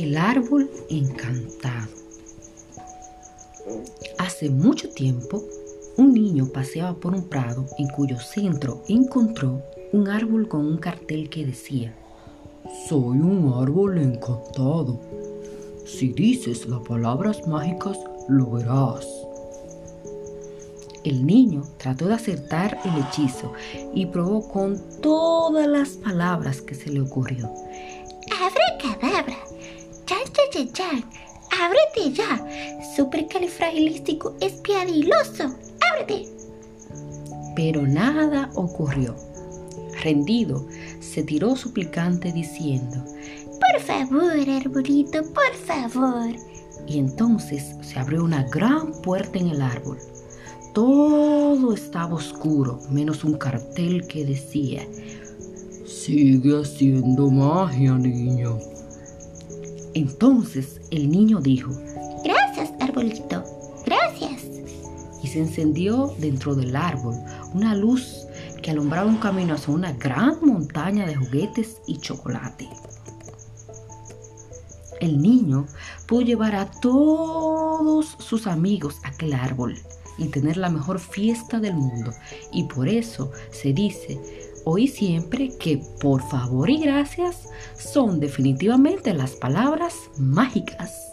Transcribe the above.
El árbol encantado. Hace mucho tiempo, un niño paseaba por un prado en cuyo centro encontró un árbol con un cartel que decía, Soy un árbol encantado. Si dices las palabras mágicas, lo verás. El niño trató de acertar el hechizo y probó con todas las palabras que se le ocurrió. Abracadabra, chan chan, ábrete ya, supercalifragilístico espiadiloso, ábrete. Pero nada ocurrió. Rendido, se tiró suplicante diciendo, Por favor, arbolito, por favor. y entonces se abrió una gran puerta en el árbol. Todo estaba oscuro, menos un cartel que decía, Sigue haciendo magia, niño. Entonces el niño dijo, Gracias, arbolito, gracias. y se encendió dentro del árbol una luz que alumbraba un camino hacia una gran montaña de juguetes y chocolate. El niño pudo llevar a todos sus amigos a aquel árbol y tener la mejor fiesta del mundo. Y por eso se dice hoy siempre que por favor y gracias son definitivamente las palabras mágicas.